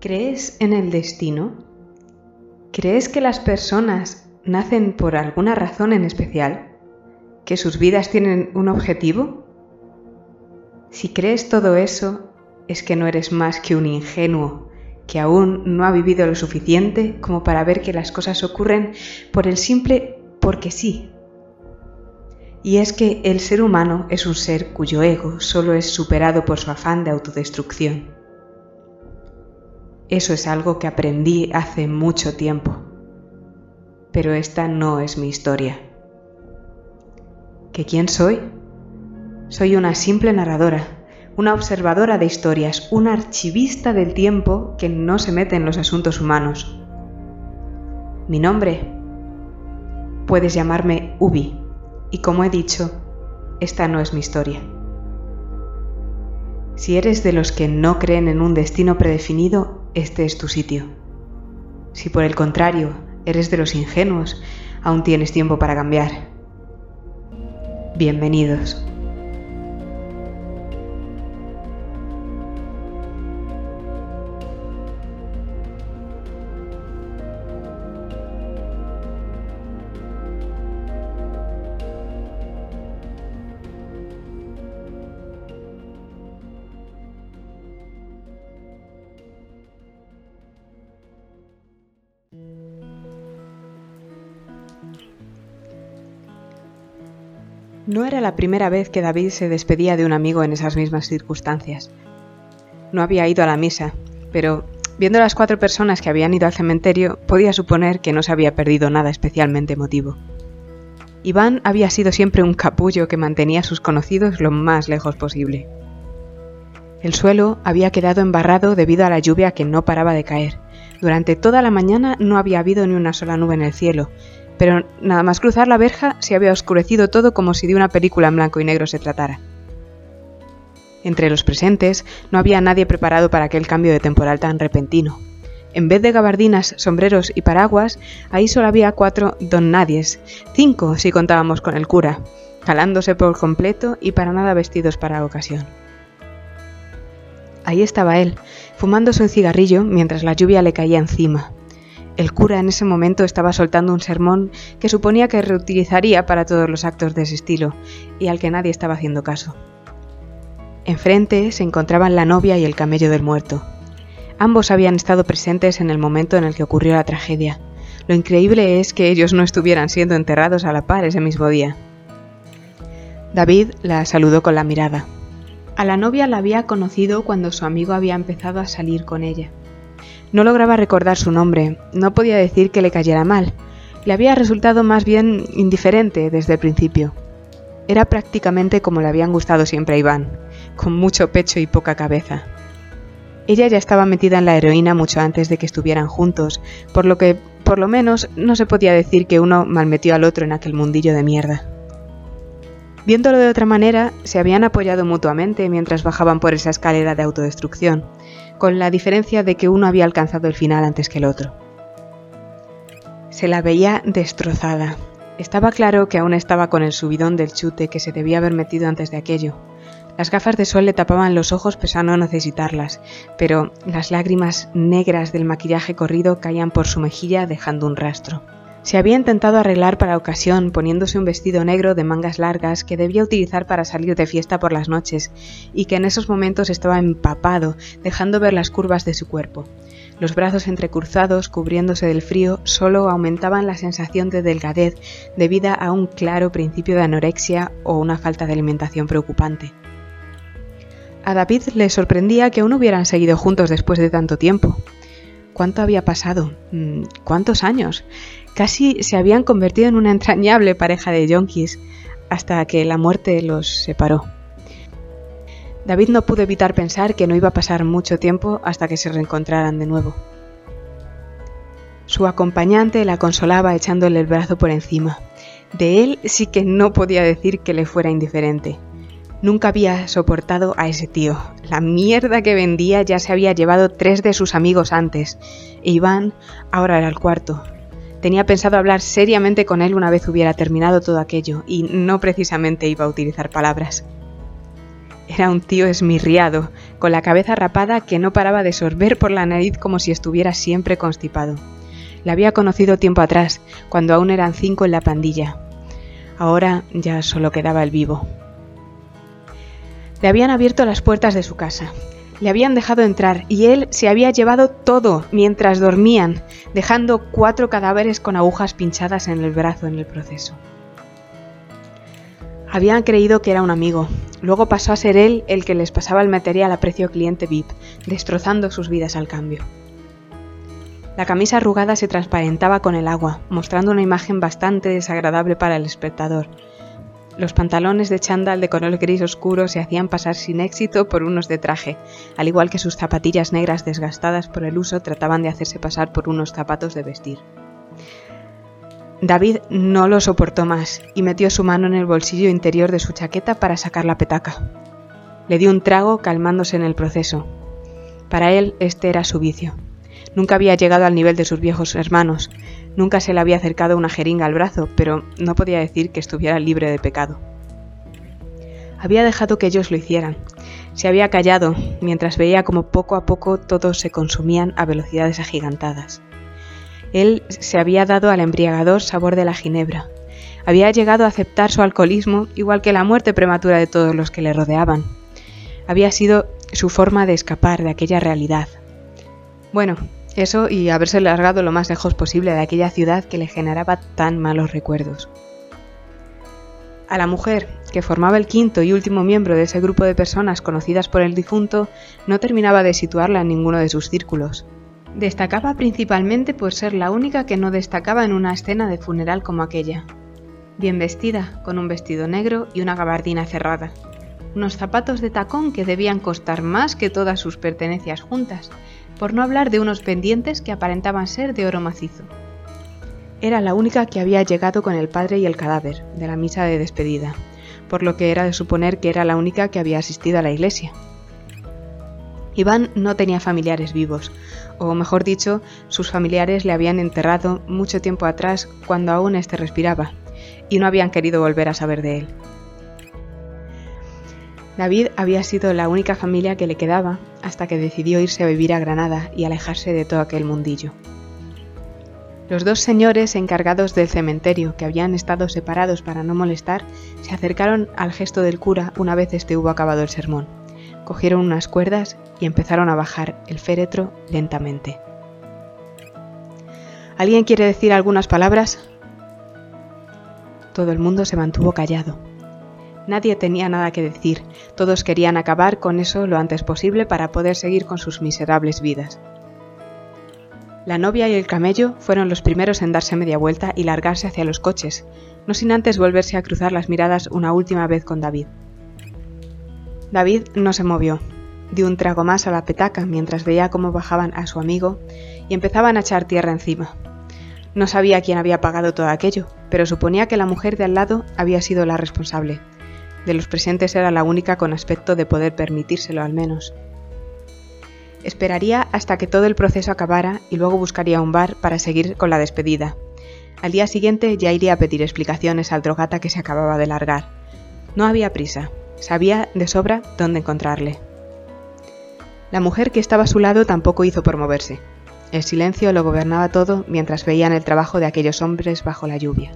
¿Crees en el destino? ¿Crees que las personas nacen por alguna razón en especial? ¿Que sus vidas tienen un objetivo? Si crees todo eso, es que no eres más que un ingenuo que aún no ha vivido lo suficiente como para ver que las cosas ocurren por el simple porque sí. Y es que el ser humano es un ser cuyo ego solo es superado por su afán de autodestrucción. Eso es algo que aprendí hace mucho tiempo. Pero esta no es mi historia. ¿Que quién soy? Soy una simple narradora, una observadora de historias, una archivista del tiempo que no se mete en los asuntos humanos. Mi nombre. Puedes llamarme Ubi, y como he dicho, esta no es mi historia. Si eres de los que no creen en un destino predefinido, este es tu sitio. Si por el contrario eres de los ingenuos, aún tienes tiempo para cambiar. Bienvenidos. No era la primera vez que David se despedía de un amigo en esas mismas circunstancias. No había ido a la misa, pero viendo las cuatro personas que habían ido al cementerio, podía suponer que no se había perdido nada especialmente emotivo. Iván había sido siempre un capullo que mantenía a sus conocidos lo más lejos posible. El suelo había quedado embarrado debido a la lluvia que no paraba de caer. Durante toda la mañana no había habido ni una sola nube en el cielo, pero nada más cruzar la verja se había oscurecido todo como si de una película en blanco y negro se tratara. Entre los presentes no había nadie preparado para aquel cambio de temporal tan repentino. En vez de gabardinas, sombreros y paraguas, ahí solo había cuatro don nadies, cinco si contábamos con el cura, calándose por completo y para nada vestidos para la ocasión. Ahí estaba él, fumándose un cigarrillo mientras la lluvia le caía encima, el cura en ese momento estaba soltando un sermón que suponía que reutilizaría para todos los actos de ese estilo, y al que nadie estaba haciendo caso. Enfrente se encontraban la novia y el camello del muerto. Ambos habían estado presentes en el momento en el que ocurrió la tragedia. Lo increíble es que ellos no estuvieran siendo enterrados a la par ese mismo día. David la saludó con la mirada. A la novia la había conocido cuando su amigo había empezado a salir con ella. No lograba recordar su nombre, no podía decir que le cayera mal. Le había resultado más bien indiferente desde el principio. Era prácticamente como le habían gustado siempre a Iván, con mucho pecho y poca cabeza. Ella ya estaba metida en la heroína mucho antes de que estuvieran juntos, por lo que, por lo menos, no se podía decir que uno malmetió al otro en aquel mundillo de mierda. Viéndolo de otra manera, se habían apoyado mutuamente mientras bajaban por esa escalera de autodestrucción, con la diferencia de que uno había alcanzado el final antes que el otro. Se la veía destrozada. Estaba claro que aún estaba con el subidón del chute que se debía haber metido antes de aquello. Las gafas de sol le tapaban los ojos pese no necesitarlas, pero las lágrimas negras del maquillaje corrido caían por su mejilla dejando un rastro. Se había intentado arreglar para ocasión poniéndose un vestido negro de mangas largas que debía utilizar para salir de fiesta por las noches y que en esos momentos estaba empapado, dejando ver las curvas de su cuerpo. Los brazos entrecruzados, cubriéndose del frío, solo aumentaban la sensación de delgadez debida a un claro principio de anorexia o una falta de alimentación preocupante. A David le sorprendía que aún hubieran seguido juntos después de tanto tiempo. ¿Cuánto había pasado? Mm, ¿Cuántos años? Casi se habían convertido en una entrañable pareja de yonkis hasta que la muerte los separó. David no pudo evitar pensar que no iba a pasar mucho tiempo hasta que se reencontraran de nuevo. Su acompañante la consolaba echándole el brazo por encima. De él sí que no podía decir que le fuera indiferente. Nunca había soportado a ese tío. La mierda que vendía ya se había llevado tres de sus amigos antes. E Iván ahora era el cuarto. Tenía pensado hablar seriamente con él una vez hubiera terminado todo aquello, y no precisamente iba a utilizar palabras. Era un tío esmirriado, con la cabeza rapada que no paraba de sorber por la nariz como si estuviera siempre constipado. La había conocido tiempo atrás, cuando aún eran cinco en la pandilla. Ahora ya solo quedaba el vivo. Le habían abierto las puertas de su casa. Le habían dejado entrar y él se había llevado todo mientras dormían, dejando cuatro cadáveres con agujas pinchadas en el brazo en el proceso. Habían creído que era un amigo. Luego pasó a ser él el que les pasaba el material a precio cliente VIP, destrozando sus vidas al cambio. La camisa arrugada se transparentaba con el agua, mostrando una imagen bastante desagradable para el espectador. Los pantalones de chándal de color gris oscuro se hacían pasar sin éxito por unos de traje, al igual que sus zapatillas negras desgastadas por el uso trataban de hacerse pasar por unos zapatos de vestir. David no lo soportó más y metió su mano en el bolsillo interior de su chaqueta para sacar la petaca. Le dio un trago calmándose en el proceso. Para él este era su vicio. Nunca había llegado al nivel de sus viejos hermanos, nunca se le había acercado una jeringa al brazo, pero no podía decir que estuviera libre de pecado. Había dejado que ellos lo hicieran. Se había callado mientras veía como poco a poco todos se consumían a velocidades agigantadas. Él se había dado al embriagador sabor de la ginebra. Había llegado a aceptar su alcoholismo igual que la muerte prematura de todos los que le rodeaban. Había sido su forma de escapar de aquella realidad. Bueno, eso y haberse largado lo más lejos posible de aquella ciudad que le generaba tan malos recuerdos. A la mujer, que formaba el quinto y último miembro de ese grupo de personas conocidas por el difunto, no terminaba de situarla en ninguno de sus círculos. Destacaba principalmente por ser la única que no destacaba en una escena de funeral como aquella. Bien vestida, con un vestido negro y una gabardina cerrada. Unos zapatos de tacón que debían costar más que todas sus pertenencias juntas, por no hablar de unos pendientes que aparentaban ser de oro macizo. Era la única que había llegado con el padre y el cadáver de la misa de despedida, por lo que era de suponer que era la única que había asistido a la iglesia. Iván no tenía familiares vivos, o mejor dicho, sus familiares le habían enterrado mucho tiempo atrás cuando aún éste respiraba, y no habían querido volver a saber de él. David había sido la única familia que le quedaba hasta que decidió irse a vivir a Granada y alejarse de todo aquel mundillo. Los dos señores encargados del cementerio, que habían estado separados para no molestar, se acercaron al gesto del cura una vez este hubo acabado el sermón. Cogieron unas cuerdas y empezaron a bajar el féretro lentamente. ¿Alguien quiere decir algunas palabras? Todo el mundo se mantuvo callado. Nadie tenía nada que decir, todos querían acabar con eso lo antes posible para poder seguir con sus miserables vidas. La novia y el camello fueron los primeros en darse media vuelta y largarse hacia los coches, no sin antes volverse a cruzar las miradas una última vez con David. David no se movió, dio un trago más a la petaca mientras veía cómo bajaban a su amigo y empezaban a echar tierra encima. No sabía quién había pagado todo aquello, pero suponía que la mujer de al lado había sido la responsable, de los presentes era la única con aspecto de poder permitírselo al menos. Esperaría hasta que todo el proceso acabara y luego buscaría un bar para seguir con la despedida. Al día siguiente ya iría a pedir explicaciones al drogata que se acababa de largar. No había prisa, sabía de sobra dónde encontrarle. La mujer que estaba a su lado tampoco hizo por moverse. El silencio lo gobernaba todo mientras veían el trabajo de aquellos hombres bajo la lluvia.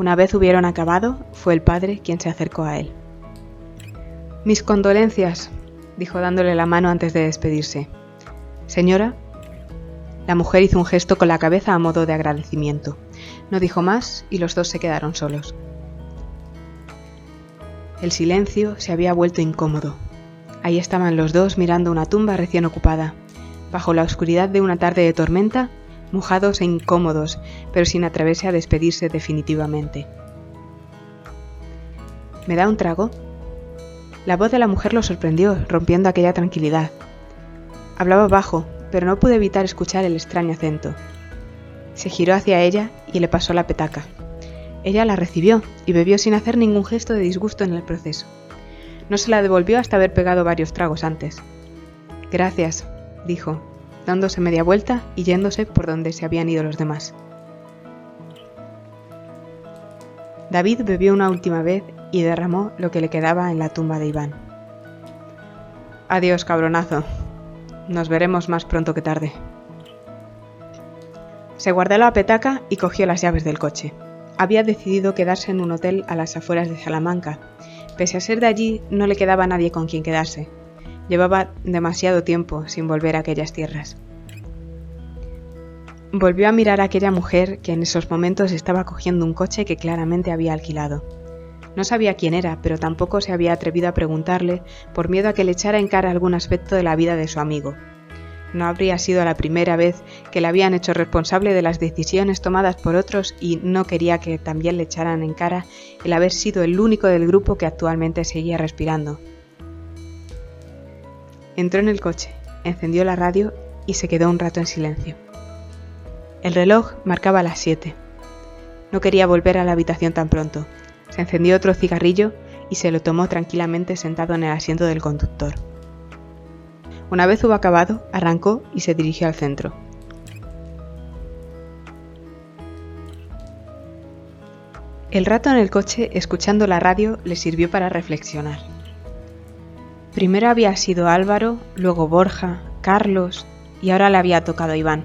Una vez hubieron acabado, fue el padre quien se acercó a él. Mis condolencias, dijo dándole la mano antes de despedirse. Señora. La mujer hizo un gesto con la cabeza a modo de agradecimiento. No dijo más y los dos se quedaron solos. El silencio se había vuelto incómodo. Ahí estaban los dos mirando una tumba recién ocupada. Bajo la oscuridad de una tarde de tormenta, mojados e incómodos, pero sin atreverse a despedirse definitivamente. ¿Me da un trago? La voz de la mujer lo sorprendió, rompiendo aquella tranquilidad. Hablaba bajo, pero no pude evitar escuchar el extraño acento. Se giró hacia ella y le pasó la petaca. Ella la recibió y bebió sin hacer ningún gesto de disgusto en el proceso. No se la devolvió hasta haber pegado varios tragos antes. Gracias, dijo, dándose media vuelta y yéndose por donde se habían ido los demás. David bebió una última vez y derramó lo que le quedaba en la tumba de Iván. Adiós, cabronazo. Nos veremos más pronto que tarde. Se guardó la petaca y cogió las llaves del coche. Había decidido quedarse en un hotel a las afueras de Salamanca. Pese a ser de allí, no le quedaba nadie con quien quedarse. Llevaba demasiado tiempo sin volver a aquellas tierras. Volvió a mirar a aquella mujer que en esos momentos estaba cogiendo un coche que claramente había alquilado. No sabía quién era, pero tampoco se había atrevido a preguntarle por miedo a que le echara en cara algún aspecto de la vida de su amigo. No habría sido la primera vez que le habían hecho responsable de las decisiones tomadas por otros y no quería que también le echaran en cara el haber sido el único del grupo que actualmente seguía respirando. Entró en el coche, encendió la radio y se quedó un rato en silencio. El reloj marcaba las siete. No quería volver a la habitación tan pronto. Se encendió otro cigarrillo y se lo tomó tranquilamente sentado en el asiento del conductor. Una vez hubo acabado, arrancó y se dirigió al centro. El rato en el coche, escuchando la radio, le sirvió para reflexionar. Primero había sido Álvaro, luego Borja, Carlos y ahora le había tocado Iván.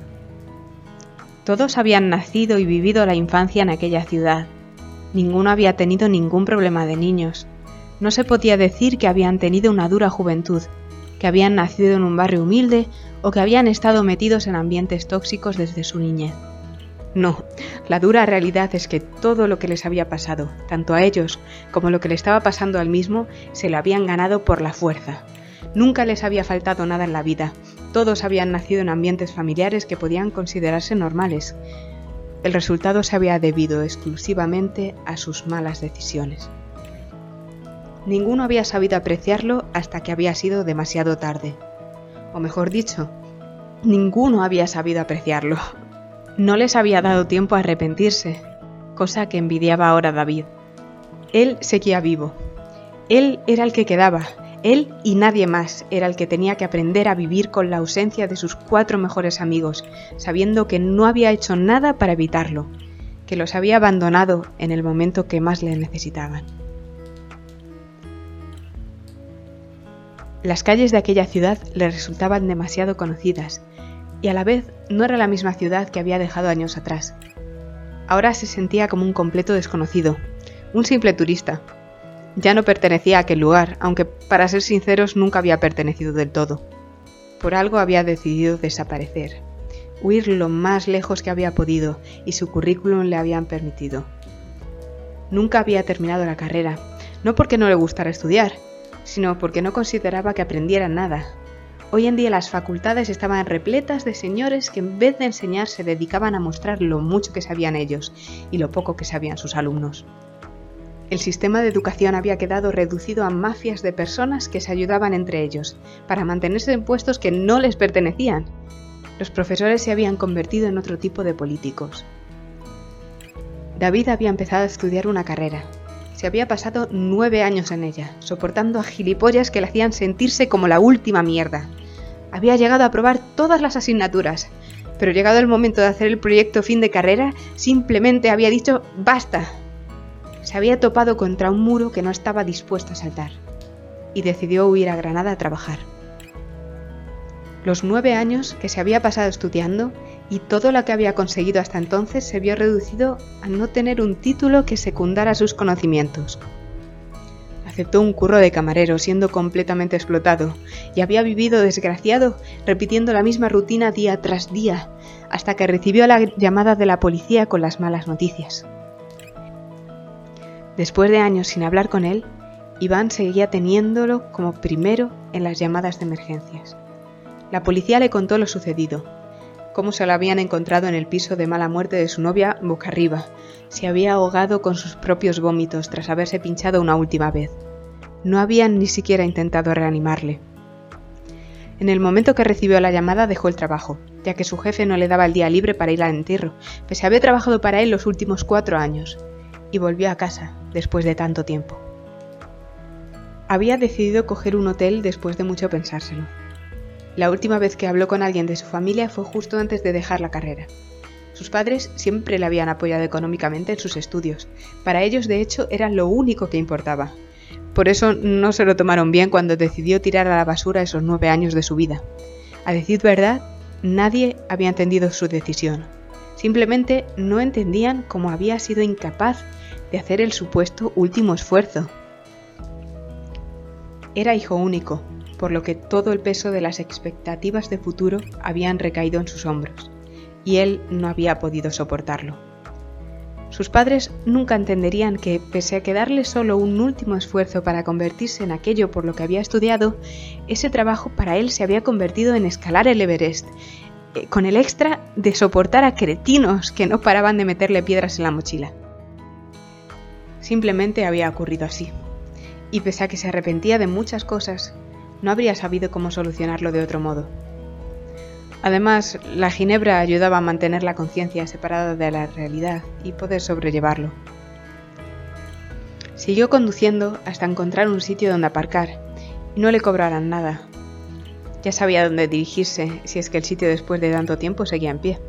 Todos habían nacido y vivido la infancia en aquella ciudad. Ninguno había tenido ningún problema de niños. No se podía decir que habían tenido una dura juventud, que habían nacido en un barrio humilde o que habían estado metidos en ambientes tóxicos desde su niñez. No, la dura realidad es que todo lo que les había pasado, tanto a ellos como lo que le estaba pasando al mismo, se lo habían ganado por la fuerza. Nunca les había faltado nada en la vida, todos habían nacido en ambientes familiares que podían considerarse normales. El resultado se había debido exclusivamente a sus malas decisiones. Ninguno había sabido apreciarlo hasta que había sido demasiado tarde. O mejor dicho, ninguno había sabido apreciarlo. No les había dado tiempo a arrepentirse, cosa que envidiaba ahora David. Él seguía vivo. Él era el que quedaba, él y nadie más era el que tenía que aprender a vivir con la ausencia de sus cuatro mejores amigos, sabiendo que no había hecho nada para evitarlo, que los había abandonado en el momento que más le necesitaban. Las calles de aquella ciudad le resultaban demasiado conocidas, y a la vez no era la misma ciudad que había dejado años atrás. Ahora se sentía como un completo desconocido, un simple turista, ya no pertenecía a aquel lugar, aunque para ser sinceros nunca había pertenecido del todo. Por algo había decidido desaparecer, huir lo más lejos que había podido y su currículum le habían permitido. Nunca había terminado la carrera, no porque no le gustara estudiar, sino porque no consideraba que aprendiera nada. Hoy en día las facultades estaban repletas de señores que en vez de enseñar se dedicaban a mostrar lo mucho que sabían ellos y lo poco que sabían sus alumnos. El sistema de educación había quedado reducido a mafias de personas que se ayudaban entre ellos, para mantenerse en puestos que no les pertenecían. Los profesores se habían convertido en otro tipo de políticos. David había empezado a estudiar una carrera. Se había pasado nueve años en ella, soportando a gilipollas que le hacían sentirse como la última mierda. Había llegado a aprobar todas las asignaturas, pero llegado el momento de hacer el proyecto fin de carrera, simplemente había dicho ¡basta! se había topado contra un muro que no estaba dispuesto a saltar y decidió huir a Granada a trabajar. Los nueve años que se había pasado estudiando y todo lo que había conseguido hasta entonces se vio reducido a no tener un título que secundara sus conocimientos. Aceptó un curro de camarero siendo completamente explotado y había vivido desgraciado repitiendo la misma rutina día tras día hasta que recibió la llamada de la policía con las malas noticias. Después de años sin hablar con él, Iván seguía teniéndolo como primero en las llamadas de emergencias. La policía le contó lo sucedido, cómo se lo habían encontrado en el piso de mala muerte de su novia boca arriba. Se había ahogado con sus propios vómitos tras haberse pinchado una última vez. No habían ni siquiera intentado reanimarle. En el momento que recibió la llamada dejó el trabajo, ya que su jefe no le daba el día libre para ir al entierro, pese a haber trabajado para él los últimos cuatro años, y volvió a casa, después de tanto tiempo. Había decidido coger un hotel después de mucho pensárselo. La última vez que habló con alguien de su familia fue justo antes de dejar la carrera. Sus padres siempre le habían apoyado económicamente en sus estudios. Para ellos, de hecho, era lo único que importaba. Por eso no se lo tomaron bien cuando decidió tirar a la basura esos nueve años de su vida. A decir verdad, nadie había entendido su decisión. Simplemente no entendían cómo había sido incapaz de hacer el supuesto último esfuerzo. Era hijo único, por lo que todo el peso de las expectativas de futuro habían recaído en sus hombros, y él no había podido soportarlo. Sus padres nunca entenderían que, pese a quedarle solo un último esfuerzo para convertirse en aquello por lo que había estudiado, ese trabajo para él se había convertido en escalar el Everest, eh, con el extra de soportar a cretinos que no paraban de meterle piedras en la mochila. Simplemente había ocurrido así. Y pese a que se arrepentía de muchas cosas, no habría sabido cómo solucionarlo de otro modo. Además, la ginebra ayudaba a mantener la conciencia separada de la realidad y poder sobrellevarlo. Siguió conduciendo hasta encontrar un sitio donde aparcar y no le cobraran nada. Ya sabía dónde dirigirse si es que el sitio después de tanto tiempo seguía en pie.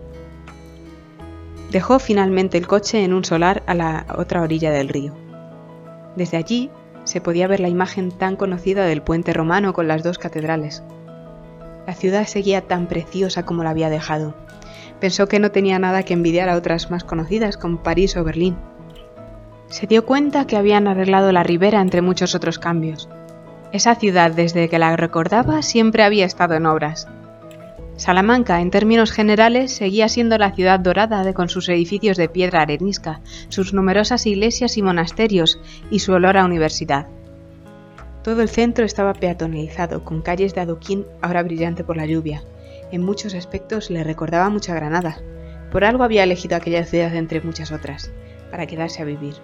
Dejó finalmente el coche en un solar a la otra orilla del río. Desde allí se podía ver la imagen tan conocida del puente romano con las dos catedrales. La ciudad seguía tan preciosa como la había dejado. Pensó que no tenía nada que envidiar a otras más conocidas como París o Berlín. Se dio cuenta que habían arreglado la ribera entre muchos otros cambios. Esa ciudad, desde que la recordaba, siempre había estado en obras. Salamanca, en términos generales, seguía siendo la ciudad dorada con sus edificios de piedra arenisca, sus numerosas iglesias y monasterios y su olor a universidad. Todo el centro estaba peatonalizado, con calles de adoquín ahora brillante por la lluvia. En muchos aspectos le recordaba mucha Granada. Por algo había elegido aquella ciudad entre muchas otras, para quedarse a vivir.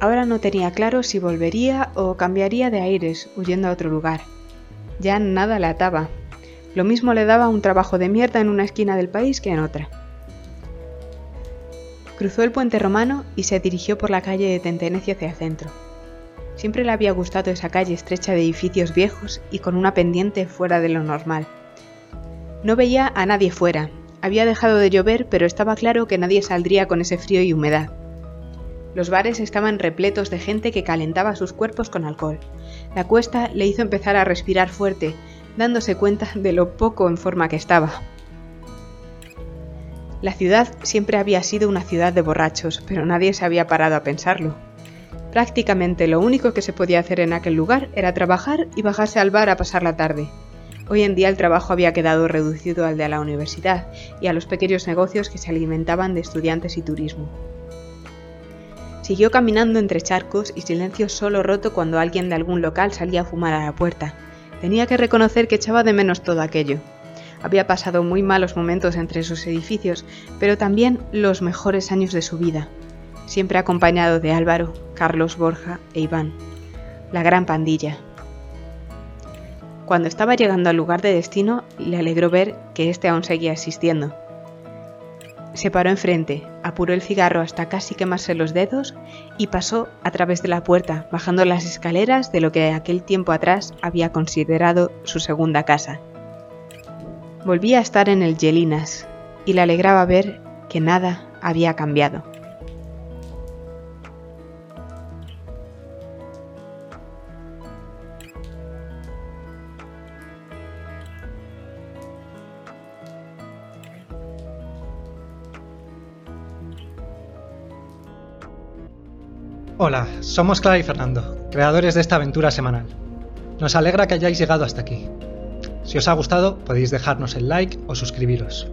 Ahora no tenía claro si volvería o cambiaría de aires, huyendo a otro lugar. Ya nada le ataba. Lo mismo le daba un trabajo de mierda en una esquina del país que en otra. Cruzó el puente romano y se dirigió por la calle de Tentenecia hacia el centro. Siempre le había gustado esa calle estrecha de edificios viejos y con una pendiente fuera de lo normal. No veía a nadie fuera. Había dejado de llover, pero estaba claro que nadie saldría con ese frío y humedad. Los bares estaban repletos de gente que calentaba sus cuerpos con alcohol. La cuesta le hizo empezar a respirar fuerte, dándose cuenta de lo poco en forma que estaba. La ciudad siempre había sido una ciudad de borrachos, pero nadie se había parado a pensarlo. Prácticamente lo único que se podía hacer en aquel lugar era trabajar y bajarse al bar a pasar la tarde. Hoy en día el trabajo había quedado reducido al de la universidad y a los pequeños negocios que se alimentaban de estudiantes y turismo. Siguió caminando entre charcos y silencio solo roto cuando alguien de algún local salía a fumar a la puerta. Tenía que reconocer que echaba de menos todo aquello. Había pasado muy malos momentos entre esos edificios, pero también los mejores años de su vida, siempre acompañado de Álvaro, Carlos Borja e Iván, la gran pandilla. Cuando estaba llegando al lugar de destino, le alegró ver que éste aún seguía existiendo. Se paró enfrente, apuró el cigarro hasta casi quemarse los dedos y pasó a través de la puerta, bajando las escaleras de lo que aquel tiempo atrás había considerado su segunda casa. Volvía a estar en el Yelinas y le alegraba ver que nada había cambiado. Hola, somos Clara y Fernando, creadores de esta aventura semanal. Nos alegra que hayáis llegado hasta aquí. Si os ha gustado, podéis dejarnos el like o suscribiros.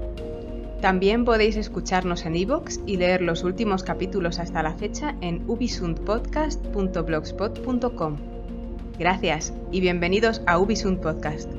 También podéis escucharnos en iVoox y leer los últimos capítulos hasta la fecha en ubisundpodcast.blogspot.com. Gracias y bienvenidos a Ubisund Podcast.